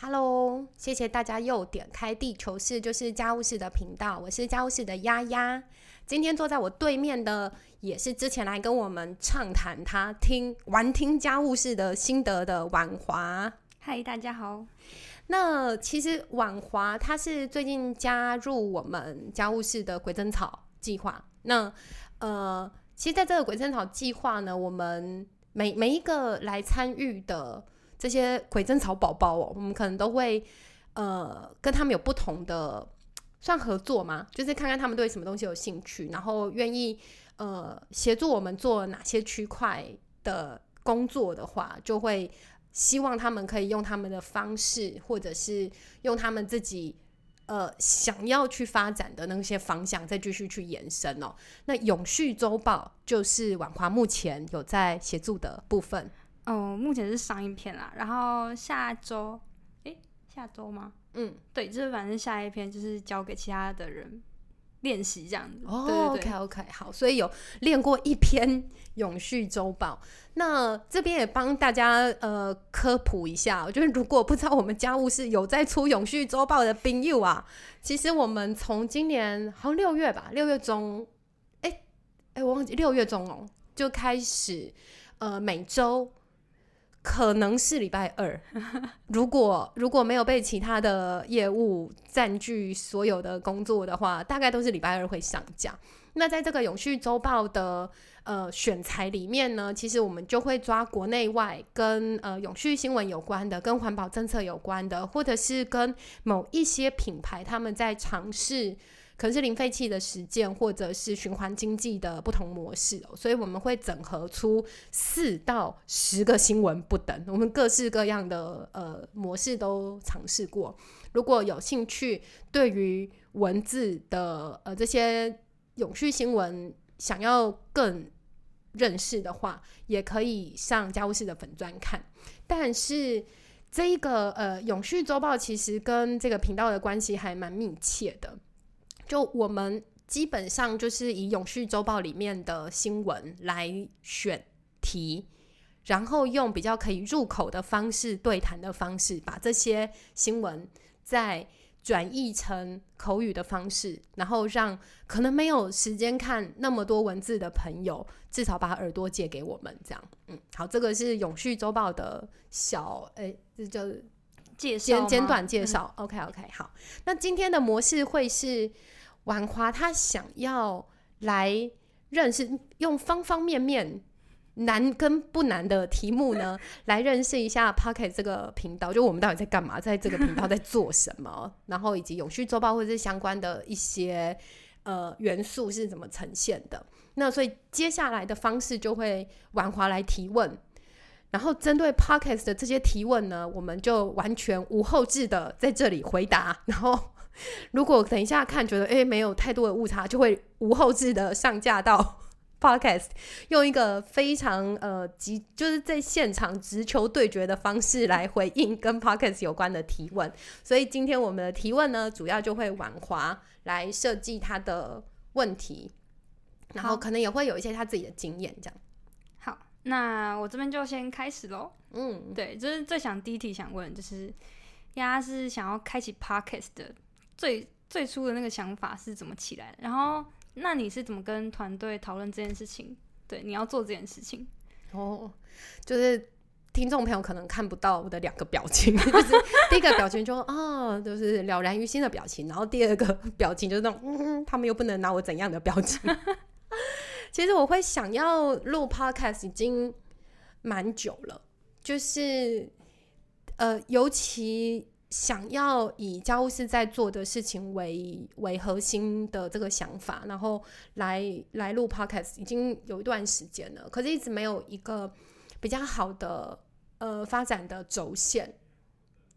Hello，谢谢大家又点开地球室，就是家务事的频道。我是家务事的丫丫。今天坐在我对面的，也是之前来跟我们畅谈他听玩听家务事的心得的婉华。嗨，大家好。那其实婉华她是最近加入我们家务事的鬼针草计划。那呃，其实在这个鬼针草计划呢，我们每每一个来参与的。这些鬼针草宝宝哦，我们可能都会呃跟他们有不同的算合作吗？就是看看他们对什么东西有兴趣，然后愿意呃协助我们做哪些区块的工作的话，就会希望他们可以用他们的方式，或者是用他们自己呃想要去发展的那些方向，再继续去延伸哦。那永续周报就是婉华目前有在协助的部分。哦，目前是上一篇啦，然后下周，哎，下周吗？嗯，对，就是反正下一篇就是交给其他的人练习这样子。哦，OK OK，好，所以有练过一篇永续周报。那这边也帮大家呃科普一下，就是如果不知道我们家务事有在出永续周报的冰友啊，其实我们从今年好像六月吧，六月中，哎哎，我忘记六月中哦，就开始呃每周。可能是礼拜二，如 果如果没有被其他的业务占据所有的工作的话，大概都是礼拜二会上架。那在这个永续周报的呃选材里面呢，其实我们就会抓国内外跟呃永续新闻有关的、跟环保政策有关的，或者是跟某一些品牌他们在尝试。可能是零废弃的实践，或者是循环经济的不同模式哦，所以我们会整合出四到十个新闻不等，我们各式各样的呃模式都尝试过。如果有兴趣，对于文字的呃这些永续新闻想要更认识的话，也可以上家务事的粉专看。但是这一个呃永续周报其实跟这个频道的关系还蛮密切的。就我们基本上就是以永续周报里面的新闻来选题，然后用比较可以入口的方式对谈的方式，把这些新闻再转译成口语的方式，然后让可能没有时间看那么多文字的朋友，至少把耳朵借给我们。这样，嗯，好，这个是永续周报的小，哎，这叫介绍，简简短介绍。OK，OK，好，那今天的模式会是。婉华他想要来认识，用方方面面难跟不难的题目呢，来认识一下 Pocket 这个频道，就我们到底在干嘛，在这个频道在做什么，然后以及永续周报或者是相关的一些呃元素是怎么呈现的。那所以接下来的方式就会婉华来提问，然后针对 Pocket 的这些提问呢，我们就完全无后置的在这里回答，然后。如果等一下看觉得诶没有太多的误差，就会无后置的上架到 podcast，用一个非常呃急就是在现场直球对决的方式来回应跟 podcast 有关的提问。所以今天我们的提问呢，主要就会婉华来设计他的问题，然后可能也会有一些他自己的经验这样。好，那我这边就先开始喽。嗯，对，就是最想第一题想问，就是丫是想要开启 podcast 的。最最初的那个想法是怎么起来的？然后，那你是怎么跟团队讨论这件事情？对，你要做这件事情。哦，就是听众朋友可能看不到我的两个表情，就是第一个表情就啊，就是了然于心的表情，然后第二个 表情就是那种嗯，他们又不能拿我怎样的表情。其实我会想要录 podcast 已经蛮久了，就是呃，尤其。想要以家务事在做的事情为为核心的这个想法，然后来来录 podcast 已经有一段时间了，可是一直没有一个比较好的呃发展的轴线。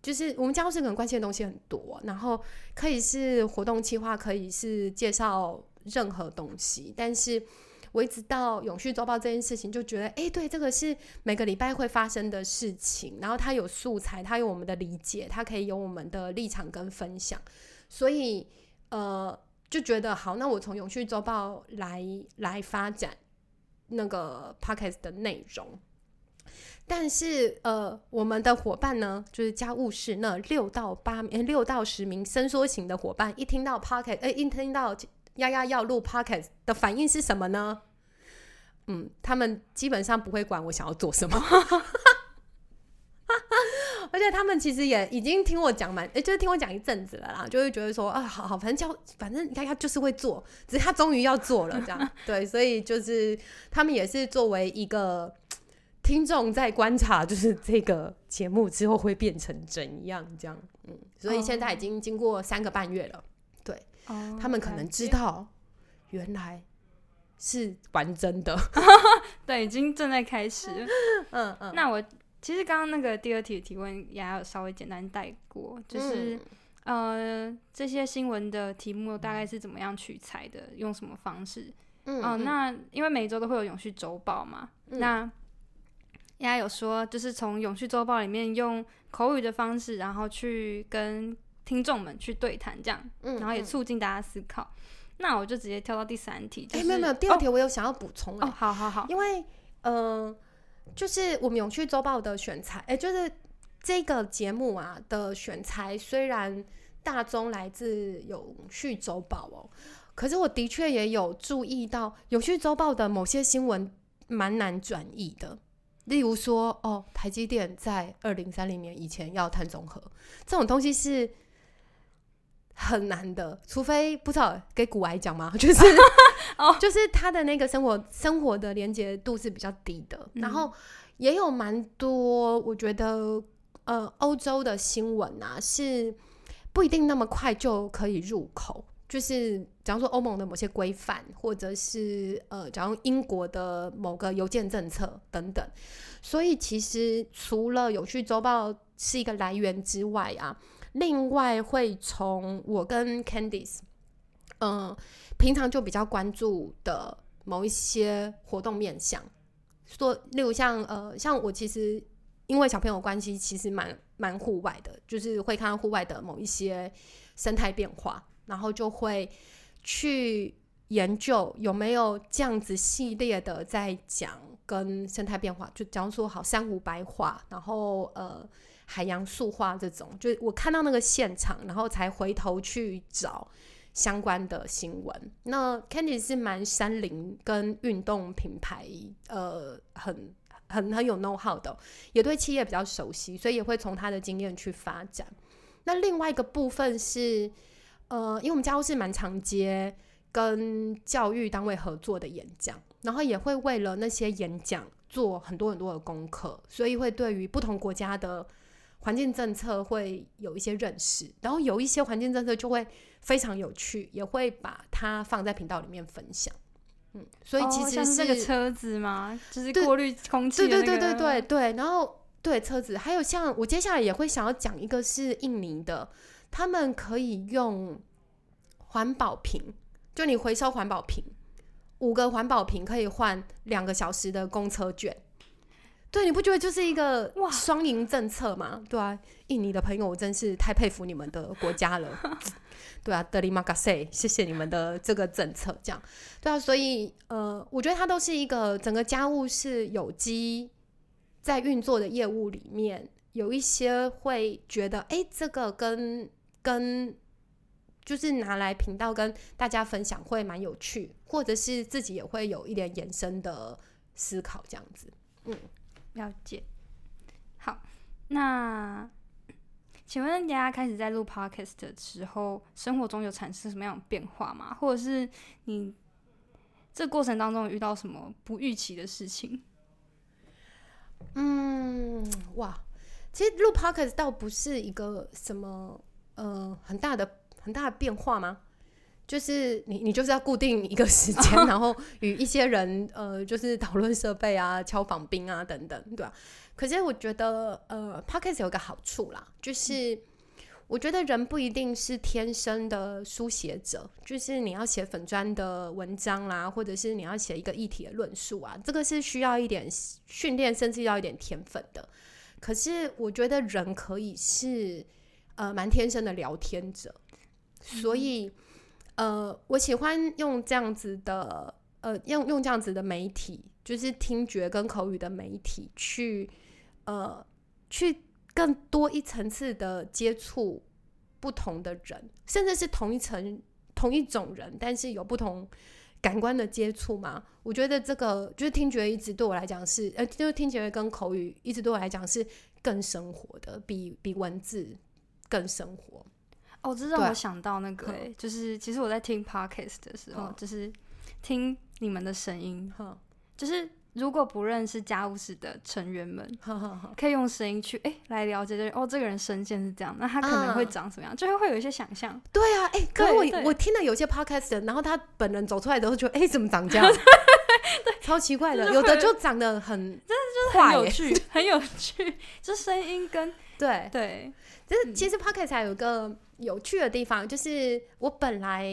就是我们家务事可能关心的东西很多，然后可以是活动计划，可以是介绍任何东西，但是。我一直到永续周报这件事情，就觉得，哎，对，这个是每个礼拜会发生的事情，然后它有素材，它有我们的理解，它可以有我们的立场跟分享，所以，呃，就觉得好，那我从永续周报来来发展那个 podcast 的内容，但是呃，我们的伙伴呢，就是家务事那六到八名、六到十名伸缩型的伙伴，一听到 Pocket，哎，一听到丫丫要录 Pocket 的反应是什么呢？嗯，他们基本上不会管我想要做什么。而且他们其实也已经听我讲蛮，就是听我讲一阵子了啦，就会觉得说啊，好好，反正叫反正你看他就是会做，只是他终于要做了这样，对，所以就是他们也是作为一个听众在观察，就是这个节目之后会变成怎样这样，嗯，所以现在已经经过三个半月了，对，他们可能知道原来是玩真的，对，已经正在开始，嗯嗯，那我。其实刚刚那个第二题的提问也有稍微简单带过，就是呃这些新闻的题目大概是怎么样取材的，用什么方式？嗯，那因为每周都会有永续周报嘛，那大家有说就是从永续周报里面用口语的方式，然后去跟听众们去对谈，这样，然后也促进大家思考。那我就直接跳到第三题，哎，没有没有，第二题我有想要补充哦，好好好，因为嗯。就是我们永续周报的选材，哎，就是这个节目啊的选材，虽然大宗来自永续周报哦，可是我的确也有注意到永续周报的某些新闻蛮难转译的，例如说，哦，台积电在二零三零年以前要碳中和，这种东西是很难的，除非不知道给古癌讲嘛？就是。哦，就是他的那个生活生活的连接度是比较低的，然后也有蛮多，我觉得呃，欧洲的新闻啊是不一定那么快就可以入口，就是假如说欧盟的某些规范，或者是呃，假如英国的某个邮件政策等等，所以其实除了有趣周报是一个来源之外啊，另外会从我跟 Candice，嗯。平常就比较关注的某一些活动面向，说例如像呃，像我其实因为小朋友关系，其实蛮蛮户外的，就是会看到户外的某一些生态变化，然后就会去研究有没有这样子系列的在讲跟生态变化，就假如说好珊瑚白化，然后呃海洋塑化这种，就是我看到那个现场，然后才回头去找。相关的新闻，那 Candy 是蛮山林跟运动品牌，呃，很很很有 know how 的，也对企业比较熟悉，所以也会从他的经验去发展。那另外一个部分是，呃，因为我们家务是蛮常接跟教育单位合作的演讲，然后也会为了那些演讲做很多很多的功课，所以会对于不同国家的。环境政策会有一些认识，然后有一些环境政策就会非常有趣，也会把它放在频道里面分享。嗯，所以其实是这个车子吗？就是过滤空气对对对对对对。然后对车子，还有像我接下来也会想要讲一个是印尼的，他们可以用环保瓶，就你回收环保瓶，五个环保瓶可以换两个小时的公车券。对，你不觉得就是一个双赢政策吗？对啊，印尼的朋友，我真是太佩服你们的国家了。对啊，德里马卡塞，谢谢你们的这个政策，这样对啊。所以呃，我觉得它都是一个整个家务是有机在运作的业务里面，有一些会觉得，哎，这个跟跟就是拿来频道跟大家分享会蛮有趣，或者是自己也会有一点延伸的思考，这样子，嗯。了解，好，那请问大家开始在录 podcast 的时候，生活中有产生什么样的变化吗？或者是你这过程当中遇到什么不预期的事情？嗯，哇，其实录 podcast 倒不是一个什么呃很大的很大的变化吗？就是你，你就是要固定一个时间，然后与一些人，呃，就是讨论设备啊、敲访兵啊等等，对吧？可是我觉得，呃，podcast 有个好处啦，就是我觉得人不一定是天生的书写者，就是你要写粉砖的文章啦，或者是你要写一个议题的论述啊，这个是需要一点训练，甚至要一点天分的。可是我觉得人可以是呃蛮天生的聊天者，所以。呃，我喜欢用这样子的呃用用这样子的媒体，就是听觉跟口语的媒体去呃去更多一层次的接触不同的人，甚至是同一层同一种人，但是有不同感官的接触嘛？我觉得这个就是听觉一直对我来讲是呃，就是听觉跟口语一直对我来讲是更生活的，比比文字更生活。哦，这让我想到那个，就是其实我在听 podcast 的时候，就是听你们的声音，就是如果不认识家务室的成员们，可以用声音去哎来了解，哦，这个人声线是这样，那他可能会长什么样，就会会有一些想象。对啊，哎，可是我我听了有些 podcast，然后他本人走出来的时候，觉得哎，怎么长这样？对，超奇怪的，有的就长得很，真的就是很有趣，很有趣，就声音跟对对，就是其实 podcast 还有个。有趣的地方就是，我本来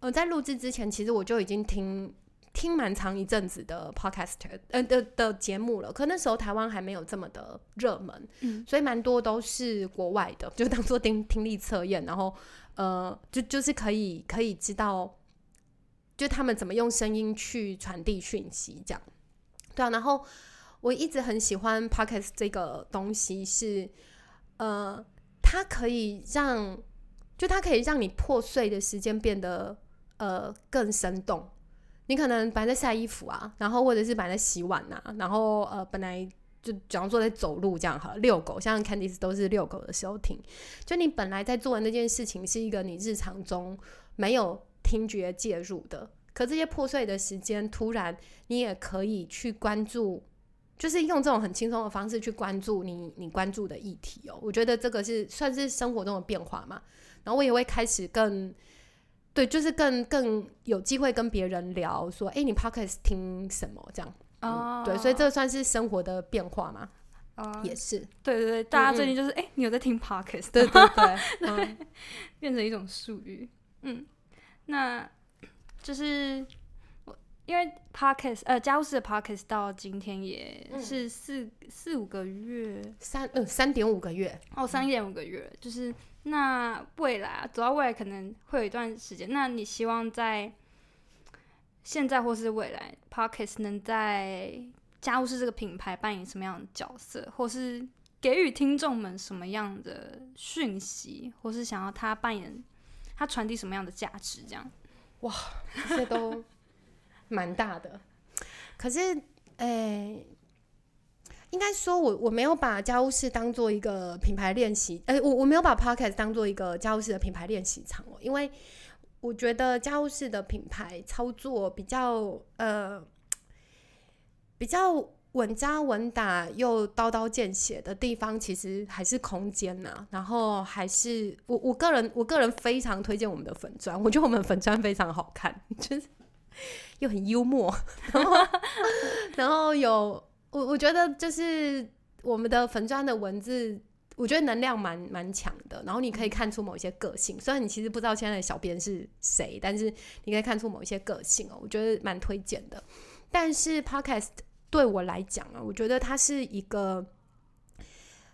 呃在录制之前，其实我就已经听听蛮长一阵子的 podcast 呃的的节目了。可那时候台湾还没有这么的热门，嗯，所以蛮多都是国外的，就当做听听力测验，然后呃就就是可以可以知道，就他们怎么用声音去传递讯息，这样对啊。然后我一直很喜欢 podcast 这个东西，是呃它可以让就它可以让你破碎的时间变得呃更生动。你可能本来在晒衣服啊，然后或者是本来在洗碗呐，然后呃本来就假如说在走路这样哈，遛狗，像 Candice 都是遛狗的时候听。就你本来在做的那件事情是一个你日常中没有听觉介入的，可这些破碎的时间，突然你也可以去关注，就是用这种很轻松的方式去关注你你关注的议题哦。我觉得这个是算是生活中的变化嘛。然后我也会开始更，对，就是更更有机会跟别人聊，说，哎，你 podcast 听什么这样？哦，对，所以这算是生活的变化嘛？哦，也是，对对对，大家最近就是，哎，你有在听 podcast？对对对，变成一种术语。嗯，那就是我因为 podcast，呃，家务事的 podcast 到今天也是四四五个月，三呃三点五个月，哦，三点五个月，就是。那未来啊，走到未来可能会有一段时间。那你希望在现在或是未来 parkas 能在家务事这个品牌扮演什么样的角色，或是给予听众们什么样的讯息，或是想要他扮演他传递什么样的价值？这样，哇，这些都蛮大的。可是，哎。应该说，我我没有把家务事当做一个品牌练习，呃，我我没有把 podcast 当做一个家务事的品牌练习场哦，因为我觉得家务事的品牌操作比较呃比较稳扎稳打又刀刀见血的地方，其实还是空间呐。然后还是我我个人我个人非常推荐我们的粉砖，我觉得我们粉砖非常好看，就是又很幽默，然后然后有。我我觉得就是我们的粉砖的文字，我觉得能量蛮蛮强的。然后你可以看出某一些个性，虽然你其实不知道现在的小编是谁，但是你可以看出某一些个性哦。我觉得蛮推荐的。但是 Podcast 对我来讲啊，我觉得它是一个，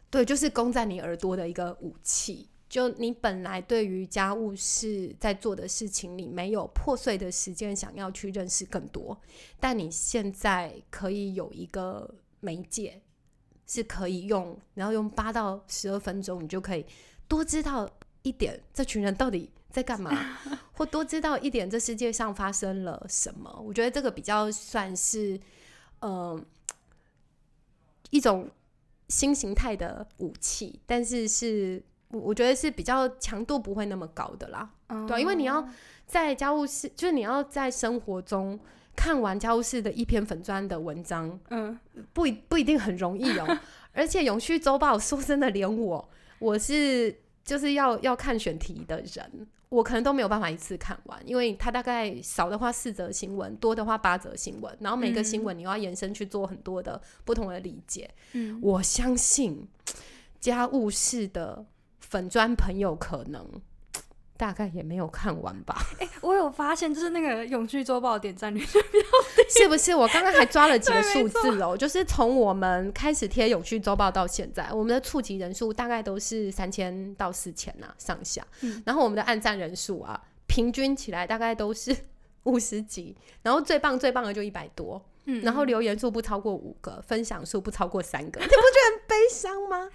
对，就是攻在你耳朵的一个武器。就你本来对于家务事在做的事情，你没有破碎的时间想要去认识更多，但你现在可以有一个媒介，是可以用，然后用八到十二分钟，你就可以多知道一点这群人到底在干嘛，或多知道一点这世界上发生了什么。我觉得这个比较算是，嗯，一种新形态的武器，但是是。我我觉得是比较强度不会那么高的啦，对，因为你要在家务事，就是你要在生活中看完家务事的一篇粉砖的文章，嗯，不一不一定很容易哦。而且永续周报，说真的，连我我是就是要要看选题的人，我可能都没有办法一次看完，因为它大概少的话四则新闻，多的话八则新闻，然后每个新闻你要延伸去做很多的不同的理解。嗯，我相信家务事的。粉砖朋友可能 大概也没有看完吧。哎，我有发现，就是那个永续周报点赞率比较低，是不是？我刚刚还抓了几个数字哦，就是从我们开始贴永续周报到现在，我们的触及人数大概都是三千到四千呐上下。然后我们的按赞人数啊，平均起来大概都是五十几，然后最棒最棒的就一百多。然后留言数不超过五个，分享数不超过三个，你不觉得 很悲伤吗？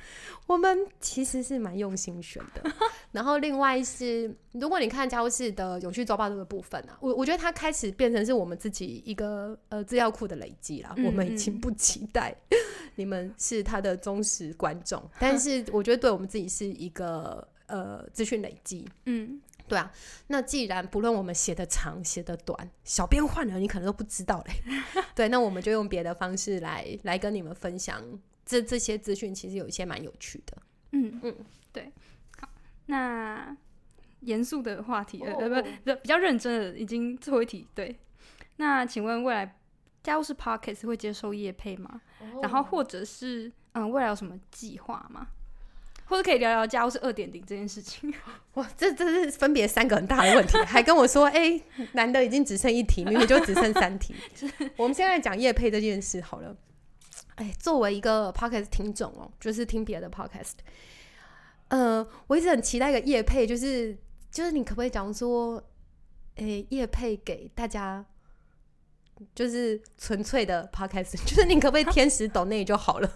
我们其实是蛮用心选的。然后另外是，如果你看家务事的永续周报这个部分啊，我我觉得它开始变成是我们自己一个呃资料库的累积了。我们已经不期待你们是他的忠实观众，但 是我觉得对我们自己是一个呃资讯累积。嗯。对啊，那既然不论我们写的长写的短，小编换了你可能都不知道嘞。对，那我们就用别的方式来来跟你们分享这这些资讯，其实有一些蛮有趣的。嗯嗯，对。好，那严肃的话题呃不不比较认真的，已经最后一题。对，那请问未来家务事 Pockets 会接受业配吗？然后或者是嗯未来有什么计划吗？或者可以聊聊家务是二点零这件事情。哇，这这是分别三个很大的问题，还跟我说，哎，男的已经只剩一题，明明就只剩三题。我们现在讲叶配这件事好了。哎，作为一个 podcast 听众哦，就是听别的 podcast，呃，我一直很期待一个叶配，就是就是你可不可以讲说，哎，叶配给大家，就是纯粹的 podcast，就是你可不可以天使抖内就好了。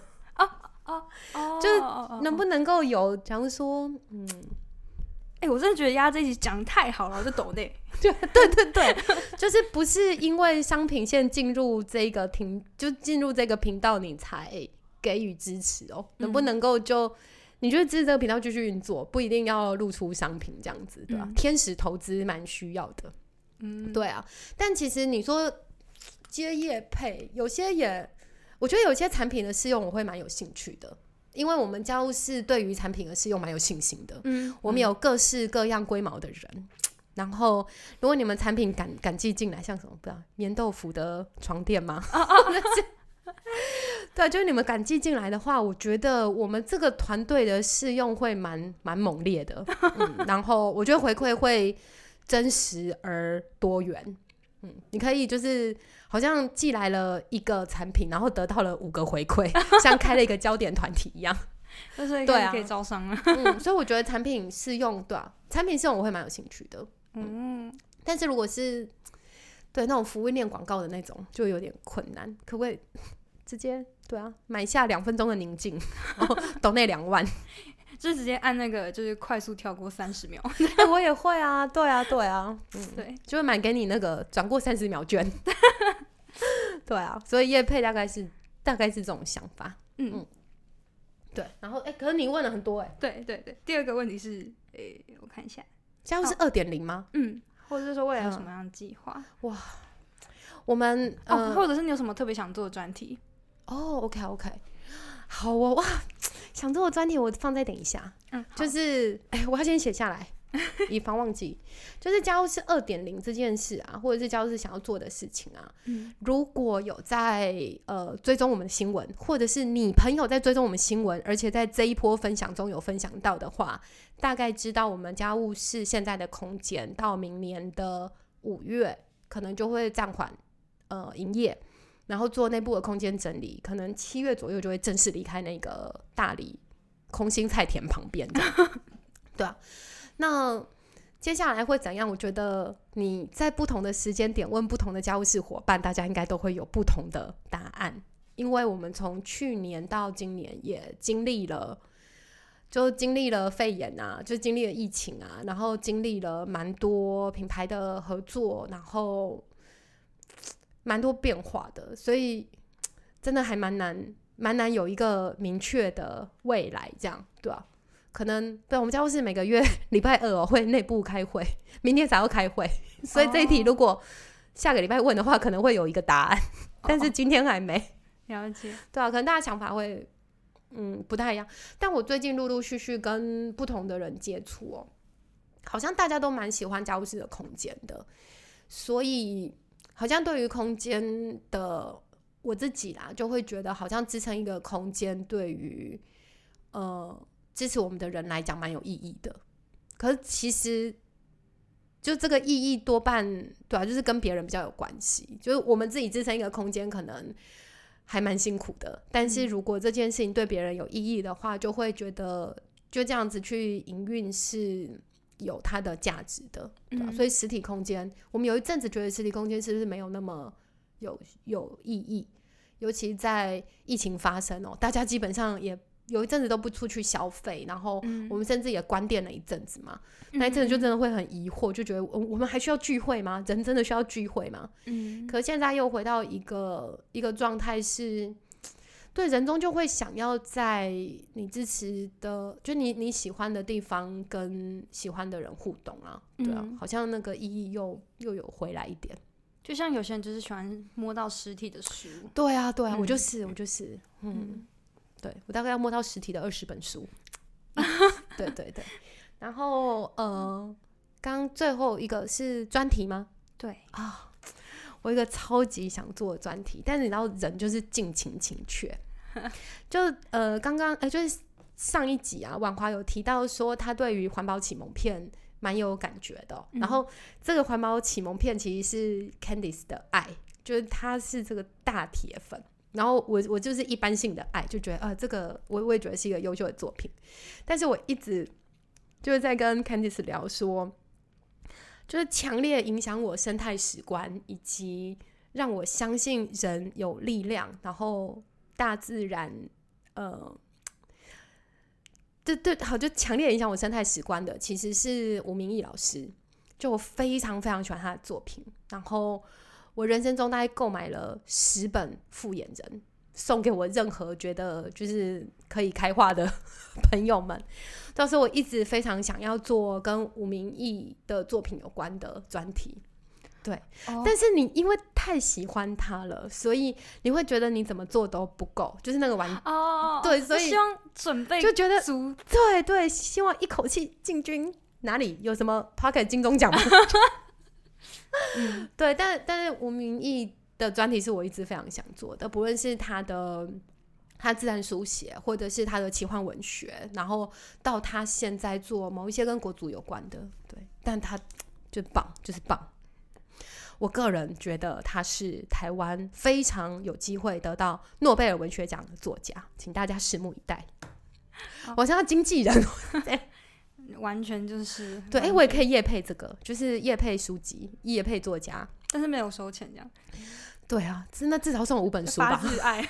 哦哦，就是能不能够有，假如说，嗯，哎，我真的觉得丫这一集讲的太好了，我就抖内，对对对对，就是不是因为商品线进入这个频，就进入这个频道你才给予支持哦，能不能够就你觉得支持这个频道继续运作，不一定要露出商品这样子，对吧？天使投资蛮需要的，嗯，对啊，但其实你说接业配，有些也。我觉得有些产品的试用我会蛮有兴趣的，因为我们家务是对于产品的试用蛮有信心的。嗯，我们有各式各样规模的人，然后如果你们产品敢敢寄进来，像什么不知道棉豆腐的床垫吗？哦 哦，对，就是你们敢寄进来的话，我觉得我们这个团队的试用会蛮蛮猛烈的。嗯，然后我觉得回馈会真实而多元。嗯，你可以就是。好像寄来了一个产品，然后得到了五个回馈，像开了一个焦点团体一样。对啊，可以招商了。嗯，所以我觉得产品试用，对啊，产品试用我会蛮有兴趣的。嗯，但是如果是对那种服务链广告的那种，就有点困难。可不可以直接对啊，买下两分钟的宁静，然后 抖那两万。就直接按那个，就是快速跳过三十秒。我也会啊，对啊，对啊，嗯，对，就会买给你那个转过三十秒券。对啊，所以叶配大概是大概是这种想法。嗯嗯，对。然后哎，可是你问了很多哎。对对对，第二个问题是，哎，我看一下，现在是二点零吗？嗯，或者是说未来有什么样的计划？哇，我们哦，或者是你有什么特别想做的专题？哦，OK OK，好哦，哇。想做的专题我放在等一下，嗯，就是哎，我要先写下来，以防忘记。就是家务是二点零这件事啊，或者是家务是想要做的事情啊，嗯，如果有在呃追踪我们的新闻，或者是你朋友在追踪我们新闻，而且在这一波分享中有分享到的话，大概知道我们家务是现在的空间到明年的五月可能就会暂缓呃营业。然后做内部的空间整理，可能七月左右就会正式离开那个大理空心菜田旁边的，对啊。那接下来会怎样？我觉得你在不同的时间点问不同的家务事伙伴，大家应该都会有不同的答案。因为我们从去年到今年也经历了，就经历了肺炎啊，就经历了疫情啊，然后经历了蛮多品牌的合作，然后。蛮多变化的，所以真的还蛮难，蛮难有一个明确的未来，这样对吧？可能对我们家务室每个月 礼拜二会内部开会，明天才要开会，所以这一题如果下个礼拜问的话，可能会有一个答案，但是今天还没了解。对啊，可能大家想法会嗯不太一样，但我最近陆陆续续跟不同的人接触哦，好像大家都蛮喜欢家务室的空间的，所以。好像对于空间的我自己啦，就会觉得好像支撑一个空间，对于呃支持我们的人来讲蛮有意义的。可是其实就这个意义多半对啊，就是跟别人比较有关系。就是我们自己支撑一个空间，可能还蛮辛苦的。但是如果这件事情对别人有意义的话，就会觉得就这样子去营运是有它的价值的，对吧？所以实体空间，我们有一阵子觉得实体空间是不是没有那么有有意义？尤其在疫情发生哦，大家基本上也有一阵子都不出去消费，然后我们甚至也关店了一阵子嘛。那一阵子就真的会很疑惑，就觉得我我们还需要聚会吗？人真的需要聚会吗？嗯。可现在又回到一个一个状态是。对，人中就会想要在你支持的，就你你喜欢的地方跟喜欢的人互动啊，对啊，好像那个意义又又有回来一点。就像有些人就是喜欢摸到实体的书，对啊，对啊，我就是我就是，嗯，对我大概要摸到实体的二十本书，对对对。然后呃，刚最后一个是专题吗？对啊，我一个超级想做的专题，但是你知道人就是尽情情却。就呃，刚刚哎，就是上一集啊，婉华有提到说，他对于环保启蒙片蛮有感觉的。然后这个环保启蒙片其实是 Candice 的爱，就是他是这个大铁粉。然后我我就是一般性的爱，就觉得啊，这个我我也觉得是一个优秀的作品。但是我一直就是在跟 Candice 聊说，就是强烈影响我生态史观，以及让我相信人有力量，然后。大自然，呃，对对，好，就强烈影响我生态史观的，其实是吴明义老师。就我非常非常喜欢他的作品，然后我人生中大概购买了十本《复眼人》，送给我任何觉得就是可以开化的 朋友们。到时候我一直非常想要做跟吴明义的作品有关的专题。对，但是你因为太喜欢他了，所以你会觉得你怎么做都不够，就是那个玩哦，对，所以希望准备就觉得足，对对，希望一口气进军。哪里？有什么 Pocket 金钟奖吗？嗯，对，但但是吴明义的专题是我一直非常想做的，不论是他的他自然书写，或者是他的奇幻文学，然后到他现在做某一些跟国足有关的，对，但他就棒，就是棒。我个人觉得他是台湾非常有机会得到诺贝尔文学奖的作家，请大家拭目以待。我像经纪人，完全就是 对，哎，我也可以夜配这个，就是夜配书籍、夜配作家，但是没有收钱这样。对啊，真的至少送我五本书吧。爱，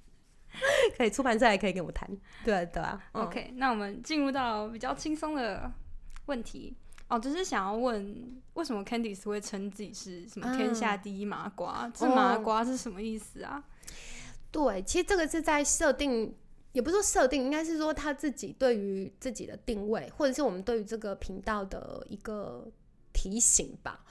可以出版社还可以跟我谈。对对啊。OK，那我们进入到比较轻松的问题。哦，就是想要问，为什么 Candice 会称自己是什么天下第一麻瓜？这麻瓜是什么意思啊？对，其实这个是在设定，也不是说设定，应该是说他自己对于自己的定位，或者是我们对于这个频道的一个提醒吧。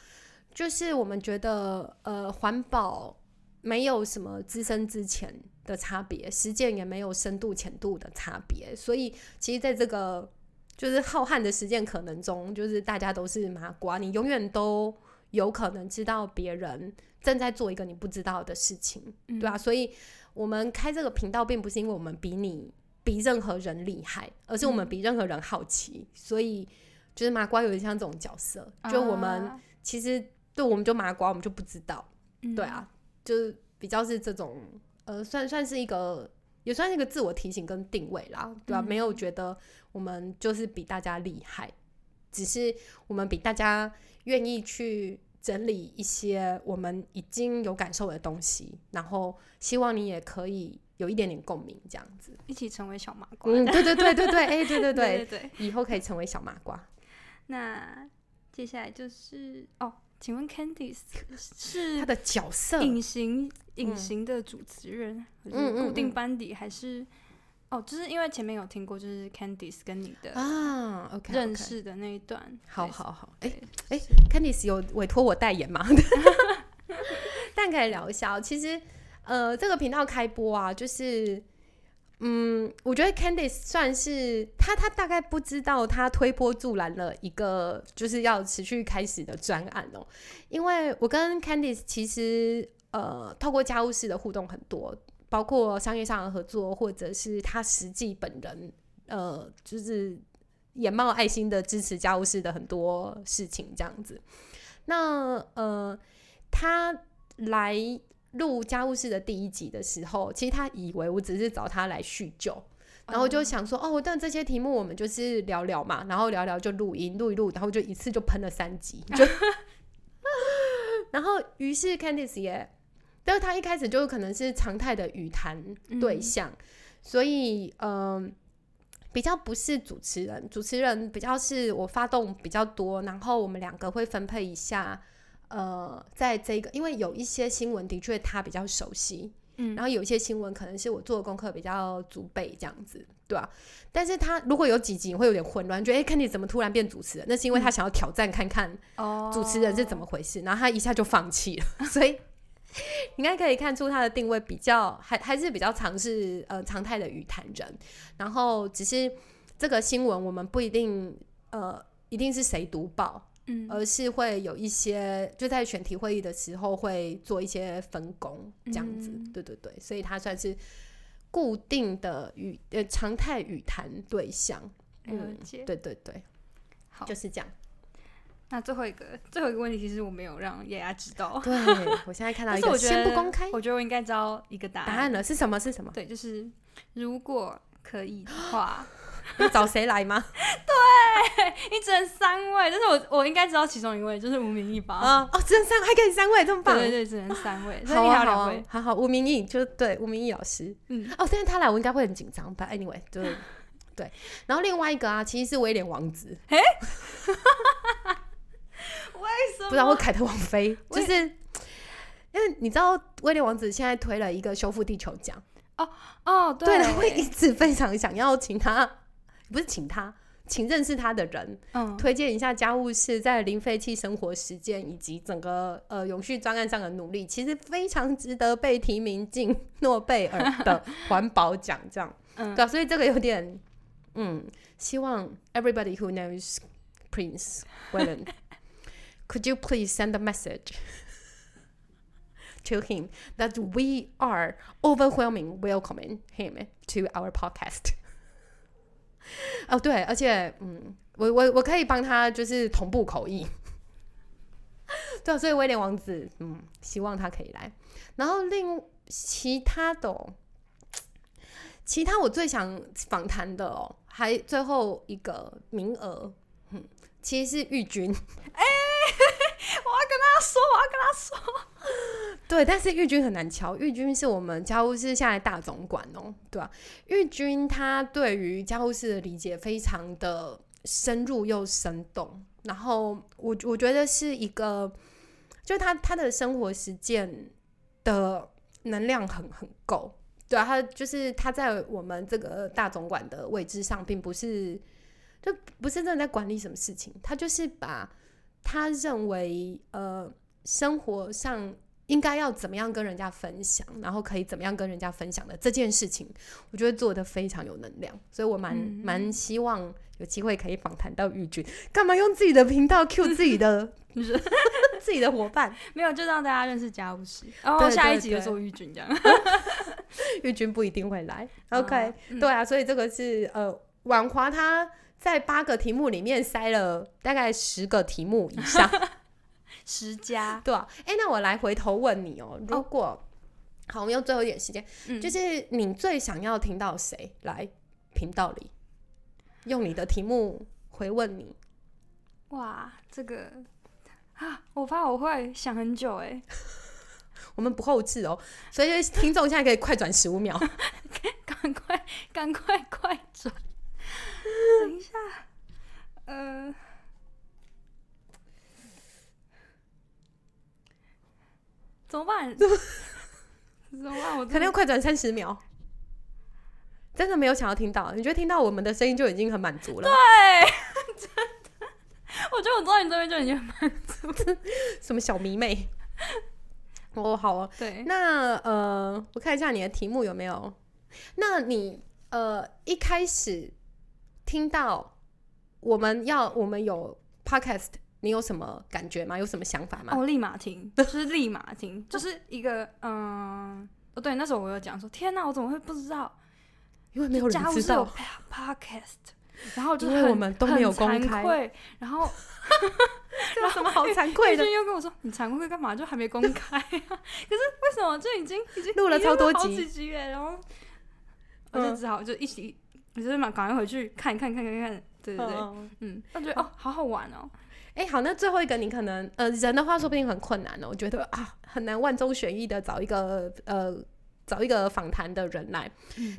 就是我们觉得，呃，环保没有什么资深之前的差别，实践也没有深度浅度的差别，所以其实在这个。就是浩瀚的实践可能中，就是大家都是麻瓜，你永远都有可能知道别人正在做一个你不知道的事情，对啊？所以，我们开这个频道，并不是因为我们比你比任何人厉害，而是我们比任何人好奇。所以，就是麻瓜有点像这种角色，就我们其实对我们就麻瓜，我们就不知道，对啊，就是比较是这种，呃，算算是一个。也算是一个自我提醒跟定位啦，对吧？没有觉得我们就是比大家厉害，只是我们比大家愿意去整理一些我们已经有感受的东西，然后希望你也可以有一点点共鸣，这样子一起成为小麻瓜。嗯，对对对对对，哎，对 对对对，以后可以成为小麻瓜。那接下来就是哦。请问 Candice 是他的角色隐形隐形的主持人，嗯固定班底还是哦？就是因为前面有听过，就是 Candice 跟你的啊，OK 认识的那一段。好好好，哎哎，Candice 有委托我代言吗？但可以聊一下。其实呃，这个频道开播啊，就是。嗯，我觉得 Candice 算是他，他大概不知道他推波助澜了一个就是要持续开始的专案哦。因为我跟 Candice 其实呃，透过家务事的互动很多，包括商业上的合作，或者是他实际本人呃，就是眼冒爱心的支持家务事的很多事情这样子。那呃，他来。录家务事的第一集的时候，其实他以为我只是找他来叙旧，然后就想说，哦，但这些题目我们就是聊聊嘛，然后聊聊就录音录一录，然后就一次就喷了三集，就，然后于是 Candice 也，但是他一开始就可能是常态的语谈对象，所以嗯。比较不是主持人，主持人比较是我发动比较多，然后我们两个会分配一下，呃，在这个，因为有一些新闻的确他比较熟悉，嗯，然后有一些新闻可能是我做的功课比较足备这样子，对吧？但是他如果有几集会有点混乱，觉得哎，看你怎么突然变主持人，那是因为他想要挑战看看哦主持人是怎么回事，然后他一下就放弃了，所以。应该可以看出他的定位比较还还是比较尝试呃常态的语坛人，然后只是这个新闻我们不一定呃一定是谁读报，嗯，而是会有一些就在选题会议的时候会做一些分工这样子，对对对，所以他算是固定的语呃常态语坛对象，嗯，对对对，好就是这样。那最后一个，最后一个问题，其实我没有让丫丫知道。对，我现在看到一个，先不公开。我觉得我应该知道一个答案。答案了是什么？是什么？对，就是如果可以的话，要找谁来吗？对，你只能三位，但是我我应该知道其中一位，就是吴明义吧？啊，哦，只能三，还可以三位，这么棒？对对，只能三位。好啊，好啊，好好，吴明义就对，吴明义老师。嗯，哦，但是他来，我应该会很紧张吧？Anyway，对对。然后另外一个啊，其实是威廉王子。什么？不知道会凯特王妃？就是因为你知道威廉王子现在推了一个修复地球奖。哦哦，对，他会一直非常想要请他，不是请他，请认识他的人，嗯，推荐一下家务事在零废弃生活实践以及整个呃永续专案上的努力，其实非常值得被提名进诺贝尔的环保奖，这样，嗯，对，所以这个有点，嗯，希望 everybody who knows Prince William。Could you please send a message to him that we are overwhelming welcoming him to our podcast？哦，对，而且，嗯，我我我可以帮他就是同步口译，对，所以威廉王子，嗯，希望他可以来。然后另其他的，其他我最想访谈的哦，还最后一个名额，嗯，其实是玉军，哎。我要跟他说，我要跟他说。对，但是玉军很难敲。玉军是我们家务事现在大总管哦，对吧？玉军他对于家务事的理解非常的深入又生动，然后我我觉得是一个，就他他的生活实践的能量很很够。对啊，他就是他在我们这个大总管的位置上，并不是就不是真的在管理什么事情，他就是把。他认为，呃，生活上应该要怎么样跟人家分享，然后可以怎么样跟人家分享的这件事情，我觉得做的非常有能量，所以我蛮蛮希望有机会可以访谈到玉君。干嘛用自己的频道 Q 自己的 自己的伙伴？没有，就让大家认识家务事。然后下一集就做玉君这样，玉君不一定会来。OK，对啊，所以这个是呃，婉华他。在八个题目里面塞了大概十个题目以上，十加 对啊。哎，那我来回头问你哦，如果好，我们用最后一点时间，就是你最想要听到谁来频道里用你的题目回问你？哇，这个啊，我怕我会想很久哎。我们不后置哦，所以听众现在可以快转十五秒，赶快赶快快转。等一下，呃，怎么办？怎么办？我可能要快转三十秒。真的没有想要听到，你觉得听到我们的声音就已经很满足了？对，真的，我觉得我坐在你这边就已经很满足。什么小迷妹？哦，好哦。对，那呃，我看一下你的题目有没有？那你呃一开始。听到我们要我们有 podcast，你有什么感觉吗？有什么想法吗？哦，立马听，就是立马听，就是一个嗯，哦对，那时候我有讲说，天哪，我怎么会不知道？因为没有人知道 podcast，然后就是我们都没有公开，然后 有什么好惭愧的？又跟我说你惭愧干嘛？就还没公开啊？可是为什么就已经已经录了超多集，集然后我就只好就一起。我就是嘛，赶快回去看一看，看看看，对对对，嗯，我觉得哦，好好玩哦。哎，好，那最后一个你可能呃人的话说不定很困难哦，我觉得啊很难万中选一的找一个呃找一个访谈的人来，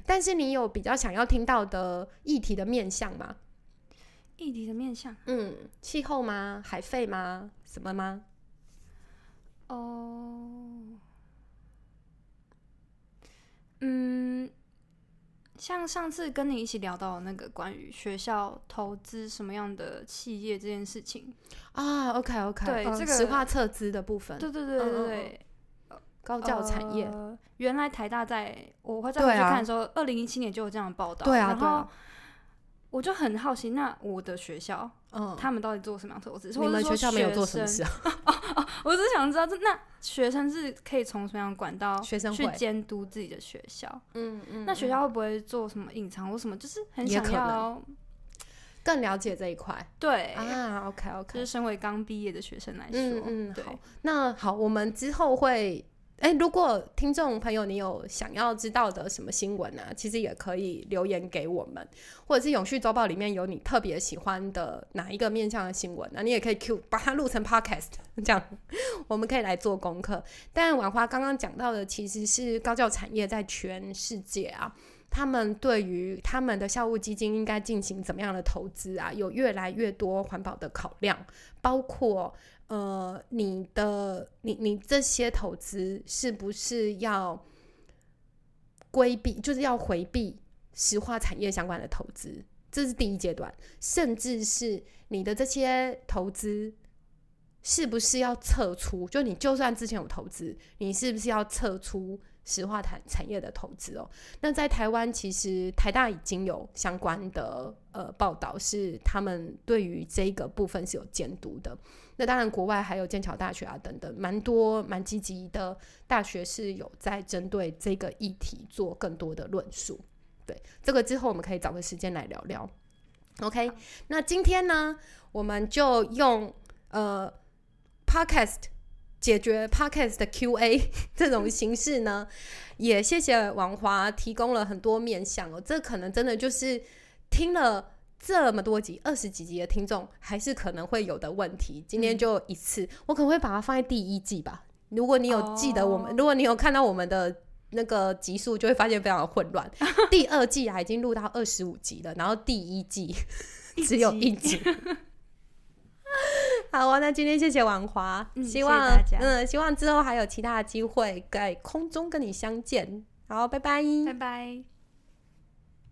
但是你有比较想要听到的议题的面向吗？议题的面向，嗯，气候吗？海废吗？什么吗？哦，嗯。像上次跟你一起聊到那个关于学校投资什么样的企业这件事情啊，OK OK，对这个实话撤资的部分，对对对对对，高教产业，原来台大在我会再回去看的时候，二零一七年就有这样的报道，对啊，然后我就很好奇，那我的学校。嗯，他们到底做什么样投资？你们学校没有做什么事啊？哦哦，我只想知道，那学生是可以从什么样管道学生去监督自己的学校？嗯嗯，那学校会不会做什么隐藏或什么？就是很想要更了解这一块。对啊，OK OK，就是身为刚毕业的学生来说，嗯嗯，好，那好，我们之后会。哎，如果听众朋友你有想要知道的什么新闻呢？其实也可以留言给我们，或者是永续周报里面有你特别喜欢的哪一个面向的新闻，那你也可以 Q 把它录成 Podcast，这样我们可以来做功课。但婉花刚刚讲到的其实是高教产业在全世界啊，他们对于他们的校务基金应该进行怎么样的投资啊，有越来越多环保的考量，包括。呃，你的你你这些投资是不是要规避，就是要回避石化产业相关的投资？这是第一阶段，甚至是你的这些投资是不是要撤出？就你就算之前有投资，你是不是要撤出？石化产产业的投资哦，那在台湾其实台大已经有相关的呃报道，是他们对于这个部分是有监督的。那当然，国外还有剑桥大学啊等等，蛮多蛮积极的大学是有在针对这个议题做更多的论述。对，这个之后我们可以找个时间来聊聊。OK，那今天呢，我们就用呃 Podcast。解决 podcast 的 Q&A 这种形式呢，也谢谢王华提供了很多面向哦。这可能真的就是听了这么多集、二十几集的听众，还是可能会有的问题。今天就一次，我可能会把它放在第一季吧。如果你有记得我们，如果你有看到我们的那个集数，就会发现非常的混乱。第二季啊，已经录到二十五集了，然后第一季 只有一集。好啊，那今天谢谢王华，希望嗯，希望之后还有其他的机会在空中跟你相见。好，拜拜，拜拜。